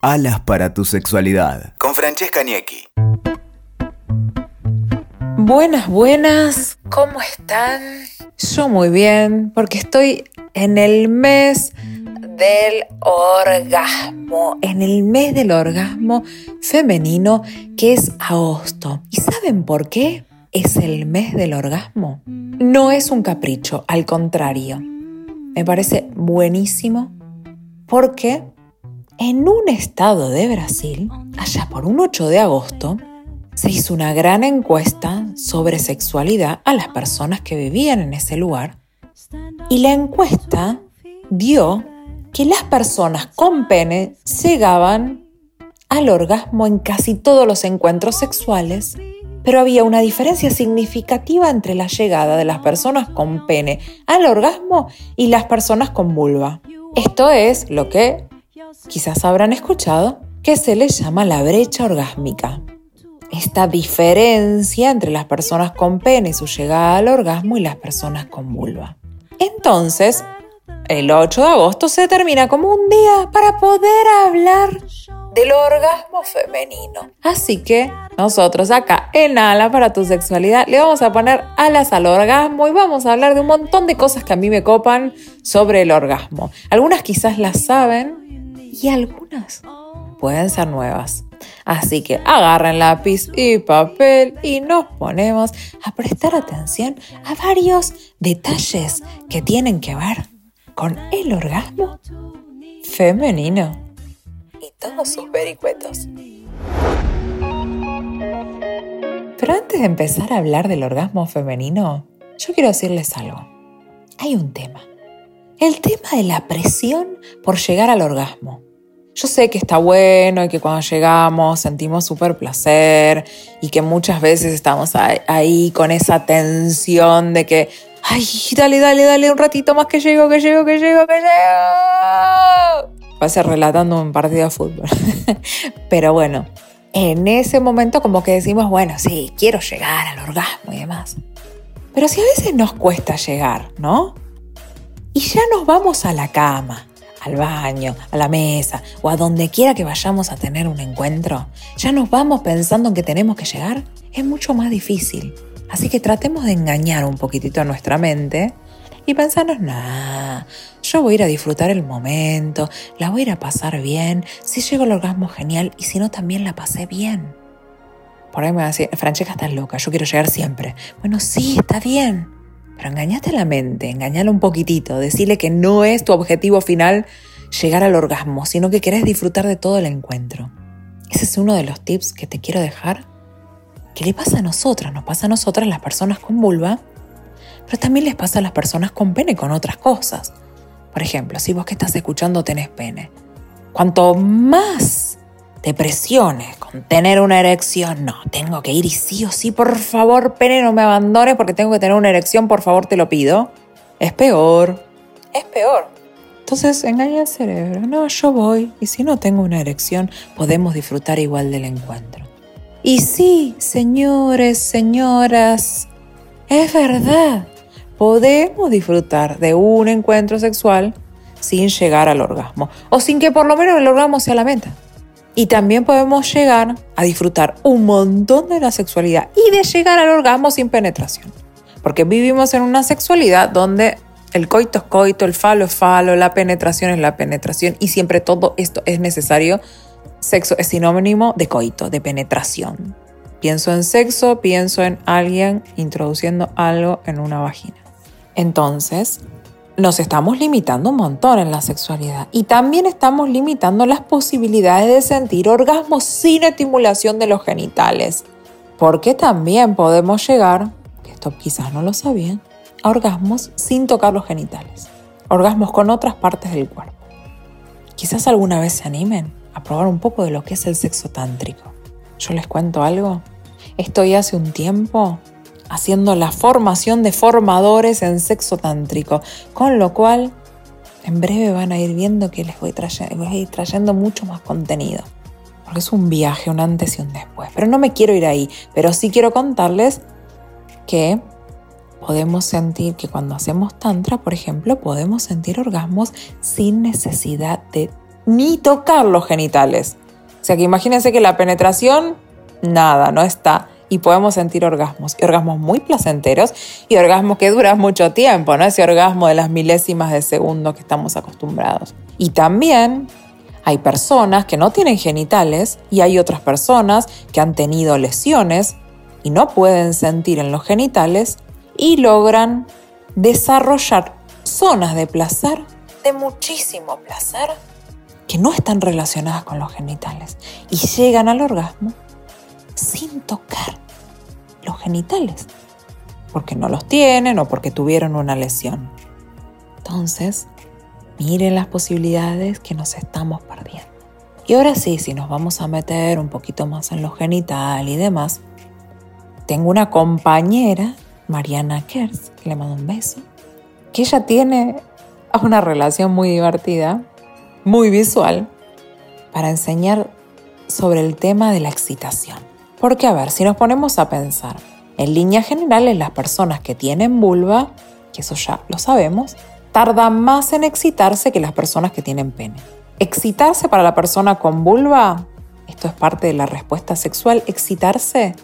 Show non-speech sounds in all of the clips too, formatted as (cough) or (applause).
Alas para tu sexualidad. Con Francesca Niecki. Buenas, buenas. ¿Cómo están? Yo muy bien, porque estoy en el mes del orgasmo, en el mes del orgasmo femenino que es agosto. ¿Y saben por qué es el mes del orgasmo? No es un capricho, al contrario. Me parece buenísimo porque en un estado de Brasil, allá por un 8 de agosto, se hizo una gran encuesta sobre sexualidad a las personas que vivían en ese lugar y la encuesta dio que las personas con pene llegaban al orgasmo en casi todos los encuentros sexuales, pero había una diferencia significativa entre la llegada de las personas con pene al orgasmo y las personas con vulva. Esto es lo que quizás habrán escuchado, que se le llama la brecha orgásmica. Esta diferencia entre las personas con pene y su llegada al orgasmo y las personas con vulva. Entonces, el 8 de agosto se termina como un día para poder hablar del orgasmo femenino. Así que nosotros acá en Ala para tu sexualidad le vamos a poner alas al orgasmo y vamos a hablar de un montón de cosas que a mí me copan sobre el orgasmo. Algunas quizás las saben, y algunas pueden ser nuevas. Así que agarren lápiz y papel y nos ponemos a prestar atención a varios detalles que tienen que ver con el orgasmo femenino y todos sus vericuetos. Pero antes de empezar a hablar del orgasmo femenino, yo quiero decirles algo. Hay un tema. El tema de la presión por llegar al orgasmo. Yo sé que está bueno y que cuando llegamos sentimos súper placer y que muchas veces estamos ahí con esa tensión de que, ay, dale, dale, dale un ratito más que llego, que llego, que llego, que llego. Va a ser relatando un partido de fútbol. (laughs) Pero bueno, en ese momento como que decimos, bueno, sí, quiero llegar al orgasmo y demás. Pero si a veces nos cuesta llegar, ¿no? Y ya nos vamos a la cama al baño, a la mesa o a donde quiera que vayamos a tener un encuentro, ya nos vamos pensando en que tenemos que llegar, es mucho más difícil. Así que tratemos de engañar un poquitito a nuestra mente y pensarnos, nah, yo voy a ir a disfrutar el momento, la voy a ir a pasar bien, si llego al orgasmo genial y si no también la pasé bien. Por ahí me va a decir, Francesca estás loca, yo quiero llegar siempre. Bueno, sí, está bien pero engañate la mente, engañala un poquitito, decirle que no es tu objetivo final llegar al orgasmo, sino que querés disfrutar de todo el encuentro. Ese es uno de los tips que te quiero dejar. ¿Qué le pasa a nosotras? Nos pasa a nosotras las personas con vulva, pero también les pasa a las personas con pene con otras cosas. Por ejemplo, si vos que estás escuchando tenés pene, cuanto más depresiones, con tener una erección. No, tengo que ir y sí o sí, por favor, pene, no me abandones porque tengo que tener una erección, por favor, te lo pido. Es peor. Es peor. Entonces engaña al cerebro. No, yo voy y si no tengo una erección, podemos disfrutar igual del encuentro. Y sí, señores, señoras, es verdad. Podemos disfrutar de un encuentro sexual sin llegar al orgasmo. O sin que por lo menos el orgasmo sea la meta. Y también podemos llegar a disfrutar un montón de la sexualidad y de llegar al orgasmo sin penetración. Porque vivimos en una sexualidad donde el coito es coito, el falo es falo, la penetración es la penetración y siempre todo esto es necesario. Sexo es sinónimo de coito, de penetración. Pienso en sexo, pienso en alguien introduciendo algo en una vagina. Entonces, nos estamos limitando un montón en la sexualidad y también estamos limitando las posibilidades de sentir orgasmos sin estimulación de los genitales. Porque también podemos llegar, que esto quizás no lo sabían, a orgasmos sin tocar los genitales. Orgasmos con otras partes del cuerpo. Quizás alguna vez se animen a probar un poco de lo que es el sexo tántrico. Yo les cuento algo. Estoy hace un tiempo haciendo la formación de formadores en sexo tántrico, con lo cual en breve van a ir viendo que les voy, voy a ir trayendo mucho más contenido. Porque es un viaje, un antes y un después. Pero no me quiero ir ahí, pero sí quiero contarles que podemos sentir que cuando hacemos tantra, por ejemplo, podemos sentir orgasmos sin necesidad de ni tocar los genitales. O sea que imagínense que la penetración, nada, no está. Y podemos sentir orgasmos, y orgasmos muy placenteros y orgasmos que duran mucho tiempo, ¿no? Ese orgasmo de las milésimas de segundo que estamos acostumbrados. Y también hay personas que no tienen genitales y hay otras personas que han tenido lesiones y no pueden sentir en los genitales y logran desarrollar zonas de placer, de muchísimo placer, que no están relacionadas con los genitales y llegan al orgasmo sin tocar los genitales, porque no los tienen o porque tuvieron una lesión. Entonces, miren las posibilidades que nos estamos perdiendo. Y ahora sí, si nos vamos a meter un poquito más en lo genital y demás, tengo una compañera, Mariana Kers, que le mando un beso, que ella tiene una relación muy divertida, muy visual, para enseñar sobre el tema de la excitación. Porque a ver, si nos ponemos a pensar, en líneas generales las personas que tienen vulva, que eso ya lo sabemos, tardan más en excitarse que las personas que tienen pene. Excitarse para la persona con vulva, esto es parte de la respuesta sexual, excitarse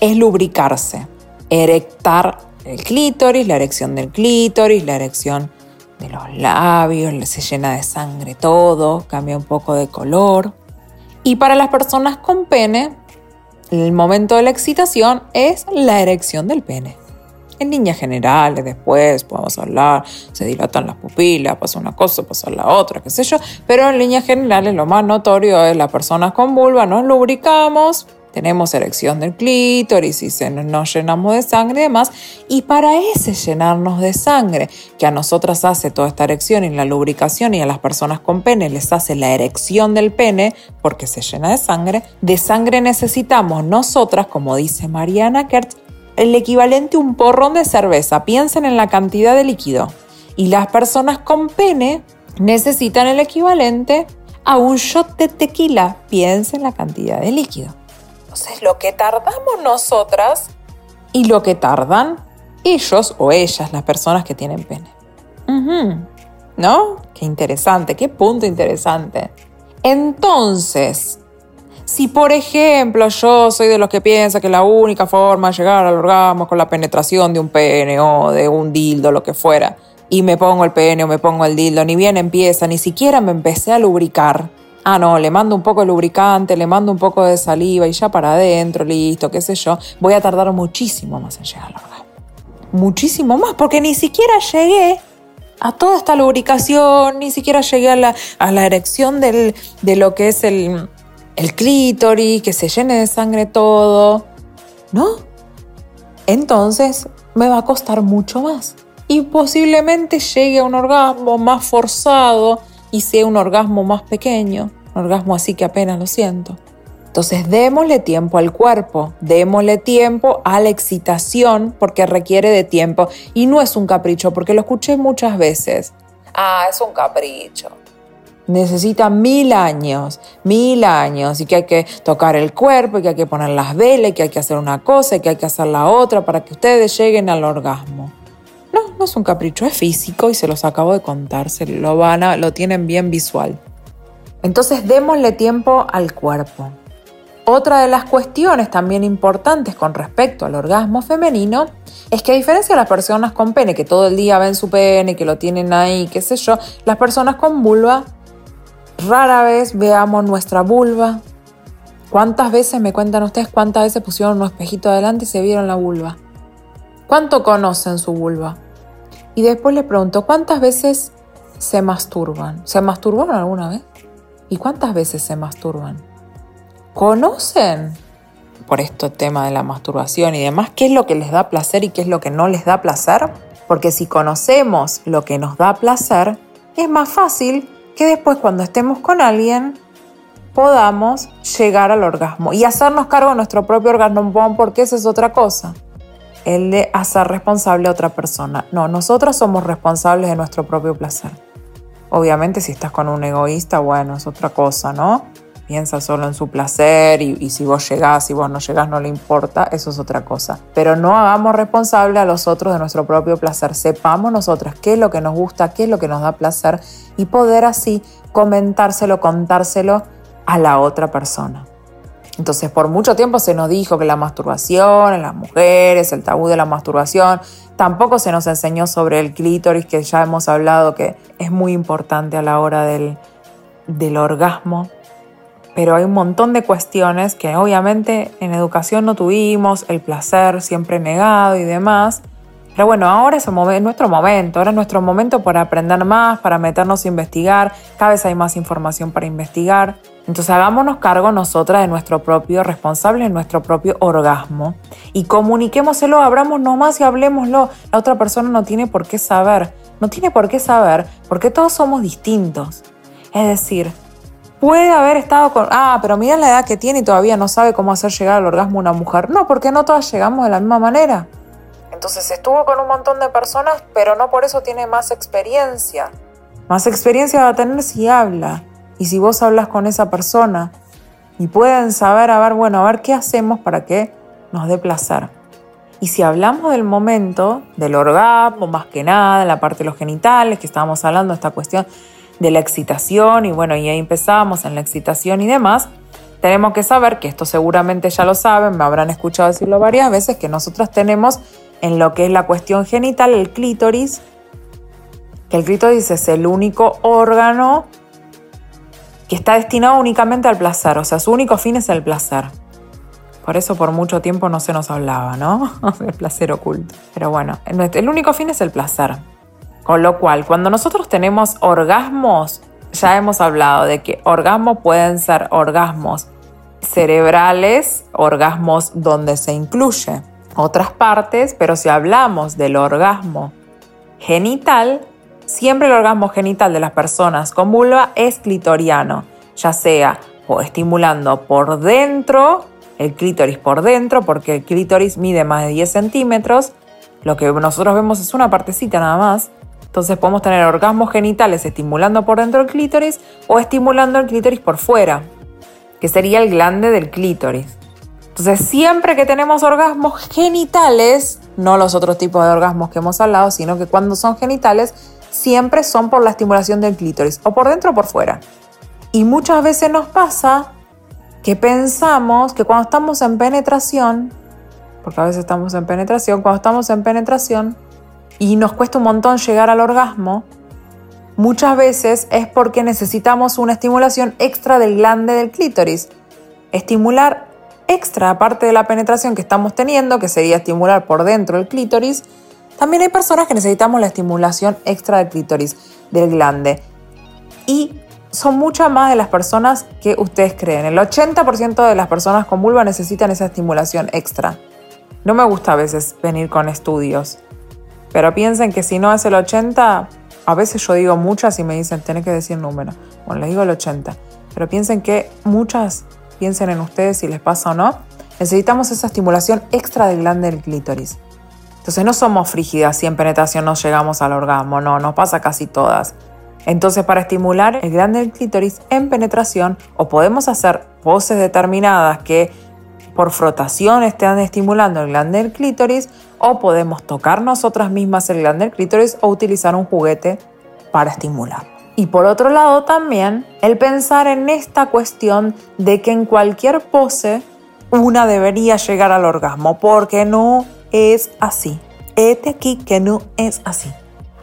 es lubricarse, erectar el clítoris, la erección del clítoris, la erección de los labios, se llena de sangre todo, cambia un poco de color. Y para las personas con pene, el momento de la excitación es la erección del pene. En líneas generales, después podemos hablar, se dilatan las pupilas, pasa una cosa, pasa la otra, qué sé yo, pero en líneas generales lo más notorio es las personas con vulva, nos lubricamos, tenemos erección del clítoris y nos llenamos de sangre y demás. Y para ese llenarnos de sangre, que a nosotras hace toda esta erección y la lubricación y a las personas con pene les hace la erección del pene porque se llena de sangre, de sangre necesitamos nosotras, como dice Mariana Kertz, el equivalente a un porrón de cerveza. Piensen en la cantidad de líquido. Y las personas con pene necesitan el equivalente a un shot de tequila. Piensen en la cantidad de líquido. Entonces, lo que tardamos nosotras y lo que tardan ellos o ellas, las personas que tienen pene. ¿No? Qué interesante, qué punto interesante. Entonces, si por ejemplo yo soy de los que piensa que la única forma de llegar al orgasmo es con la penetración de un pene o de un dildo, lo que fuera, y me pongo el pene o me pongo el dildo, ni bien empieza, ni siquiera me empecé a lubricar, ah, no, le mando un poco de lubricante, le mando un poco de saliva y ya para adentro, listo, qué sé yo, voy a tardar muchísimo más en llegar al orgasmo. Muchísimo más, porque ni siquiera llegué a toda esta lubricación, ni siquiera llegué a la, a la erección de lo que es el, el clítoris, que se llene de sangre todo, ¿no? Entonces me va a costar mucho más. Y posiblemente llegue a un orgasmo más forzado, y sea un orgasmo más pequeño, un orgasmo así que apenas lo siento. Entonces démosle tiempo al cuerpo, démosle tiempo a la excitación porque requiere de tiempo y no es un capricho porque lo escuché muchas veces. Ah, es un capricho. Necesita mil años, mil años y que hay que tocar el cuerpo y que hay que poner las velas y que hay que hacer una cosa y que hay que hacer la otra para que ustedes lleguen al orgasmo. No, no es un capricho, es físico y se los acabo de contar, se lo van a, lo tienen bien visual. Entonces démosle tiempo al cuerpo. Otra de las cuestiones también importantes con respecto al orgasmo femenino es que a diferencia de las personas con pene, que todo el día ven su pene, que lo tienen ahí, qué sé yo, las personas con vulva, rara vez veamos nuestra vulva. ¿Cuántas veces me cuentan ustedes cuántas veces pusieron un espejito adelante y se vieron la vulva? ¿Cuánto conocen su vulva? Y después le pregunto, ¿cuántas veces se masturban? ¿Se masturbaron alguna vez? ¿Y cuántas veces se masturban? ¿Conocen? Por esto tema de la masturbación y demás, ¿qué es lo que les da placer y qué es lo que no les da placer? Porque si conocemos lo que nos da placer, es más fácil que después cuando estemos con alguien podamos llegar al orgasmo y hacernos cargo de nuestro propio orgasmo, porque esa es otra cosa el de hacer responsable a otra persona. No, nosotros somos responsables de nuestro propio placer. Obviamente si estás con un egoísta, bueno, es otra cosa, ¿no? piensa solo en su placer y, y, si vos llegás, si vos no llegás, no le importa, eso es otra cosa. Pero no hagamos responsable a los otros de nuestro propio placer. Sepamos nosotros qué es lo que nos gusta, qué es lo que nos da placer y poder así comentárselo, contárselo a la otra persona. Entonces, por mucho tiempo se nos dijo que la masturbación en las mujeres, el tabú de la masturbación, tampoco se nos enseñó sobre el clítoris, que ya hemos hablado que es muy importante a la hora del, orgasmo, pero hay un montón de cuestiones que obviamente en educación no tuvimos, el placer siempre negado y demás. Pero bueno, ahora es nuestro momento, ahora es nuestro momento para aprender más, para meternos a investigar, cada vez hay más información para investigar. Entonces hagámonos cargo nosotras de nuestro propio responsable, de nuestro propio orgasmo y comuniquémoselo, abramos nomás y hablemoslo. La otra persona no tiene por qué saber, no tiene por qué saber porque todos somos distintos. Es decir, puede haber estado con, ah, pero mira la edad que tiene y todavía no sabe cómo hacer llegar al orgasmo una mujer. No, porque no todas llegamos de la misma manera. Entonces estuvo con un montón de personas, pero no por eso tiene más experiencia. Más experiencia va a tener si habla y si vos hablas con esa persona. Y pueden saber, a ver, bueno, a ver qué hacemos para que nos dé placer. Y si hablamos del momento, del orgasmo, más que nada, la parte de los genitales, que estábamos hablando esta cuestión de la excitación y bueno, y ahí empezamos en la excitación y demás, tenemos que saber, que esto seguramente ya lo saben, me habrán escuchado decirlo varias veces, que nosotros tenemos en lo que es la cuestión genital el clítoris, que el clítoris es el único órgano que está destinado únicamente al placer, o sea, su único fin es el placer. Por eso por mucho tiempo no se nos hablaba, ¿no? (laughs) el placer oculto. Pero bueno, el único fin es el placer. Con lo cual, cuando nosotros tenemos orgasmos, ya hemos hablado de que orgasmos pueden ser orgasmos cerebrales, orgasmos donde se incluye otras partes, pero si hablamos del orgasmo genital, siempre el orgasmo genital de las personas con vulva es clitoriano, ya sea estimulando por dentro, el clítoris por dentro, porque el clítoris mide más de 10 centímetros, lo que nosotros vemos es una partecita nada más, entonces podemos tener orgasmos genitales estimulando por dentro del clítoris o estimulando el clítoris por fuera, que sería el glande del clítoris. Entonces siempre que tenemos orgasmos genitales, no los otros tipos de orgasmos que hemos hablado, sino que cuando son genitales, siempre son por la estimulación del clítoris, o por dentro o por fuera. Y muchas veces nos pasa que pensamos que cuando estamos en penetración, porque a veces estamos en penetración, cuando estamos en penetración, y nos cuesta un montón llegar al orgasmo, muchas veces es porque necesitamos una estimulación extra del glande del clítoris. Estimular extra, aparte de la penetración que estamos teniendo, que sería estimular por dentro el clítoris, también hay personas que necesitamos la estimulación extra del clítoris, del glande. Y son muchas más de las personas que ustedes creen. El 80% de las personas con vulva necesitan esa estimulación extra. No me gusta a veces venir con estudios. Pero piensen que si no es el 80, a veces yo digo muchas y me dicen, tenés que decir número. Bueno, les digo el 80. Pero piensen que muchas, piensen en ustedes si les pasa o no, necesitamos esa estimulación extra del glande del clítoris. Entonces no somos frígidas si en penetración no llegamos al orgasmo, no, nos pasa casi todas. Entonces para estimular el glande del clítoris en penetración o podemos hacer poses determinadas que por frotación estén estimulando el glande del clítoris o podemos tocar nosotras mismas el glande del clítoris o utilizar un juguete para estimular. Y por otro lado también el pensar en esta cuestión de que en cualquier pose una debería llegar al orgasmo, porque no es así. Este aquí que no es así.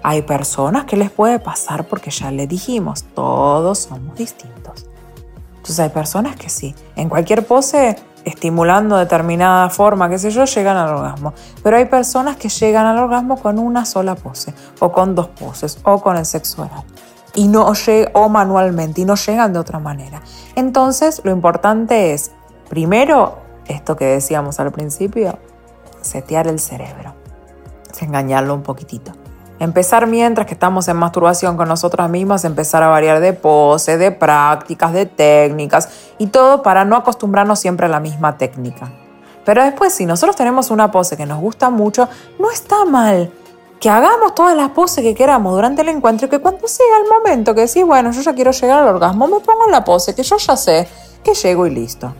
Hay personas que les puede pasar porque ya le dijimos, todos somos distintos. Entonces hay personas que sí, en cualquier pose estimulando determinada forma, qué sé yo, llegan al orgasmo. Pero hay personas que llegan al orgasmo con una sola pose, o con dos poses, o con el sexo oral. Y no o manualmente, y no llegan de otra manera. Entonces, lo importante es, primero, esto que decíamos al principio, setear el cerebro, engañarlo un poquitito. Empezar mientras que estamos en masturbación con nosotras mismas, empezar a variar de pose, de prácticas, de técnicas y todo para no acostumbrarnos siempre a la misma técnica. Pero después, si nosotros tenemos una pose que nos gusta mucho, no está mal que hagamos todas las poses que queramos durante el encuentro y que cuando sea el momento que decís, bueno, yo ya quiero llegar al orgasmo, me pongo en la pose que yo ya sé que llego y listo.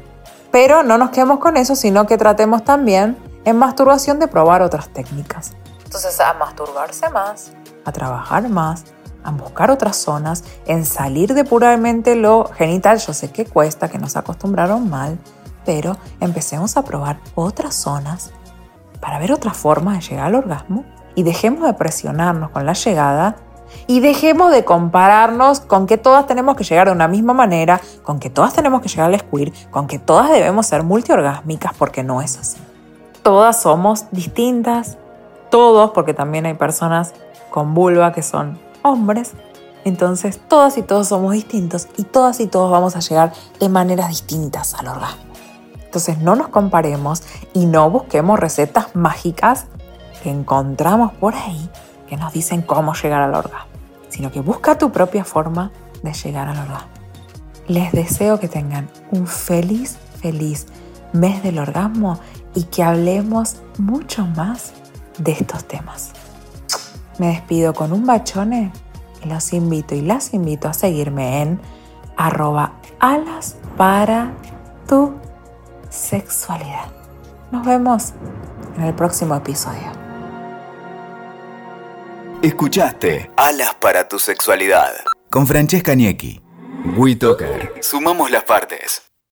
Pero no nos quedemos con eso, sino que tratemos también en masturbación de probar otras técnicas. Entonces, a masturbarse más, a trabajar más, a buscar otras zonas, en salir de puramente lo genital. Yo sé que cuesta, que nos acostumbraron mal, pero empecemos a probar otras zonas para ver otra forma de llegar al orgasmo y dejemos de presionarnos con la llegada y dejemos de compararnos con que todas tenemos que llegar de una misma manera, con que todas tenemos que llegar al squirt, con que todas debemos ser multiorgásmicas porque no es así. Todas somos distintas, todos, porque también hay personas con vulva que son hombres. Entonces, todas y todos somos distintos y todas y todos vamos a llegar de maneras distintas al orgasmo. Entonces, no nos comparemos y no busquemos recetas mágicas que encontramos por ahí que nos dicen cómo llegar al orgasmo, sino que busca tu propia forma de llegar al orgasmo. Les deseo que tengan un feliz, feliz mes del orgasmo y que hablemos mucho más de estos temas. Me despido con un bachone y los invito y las invito a seguirme en arroba alas para tu sexualidad. Nos vemos en el próximo episodio. Escuchaste Alas para tu sexualidad con Francesca Niecki. WeToker. Sumamos las partes.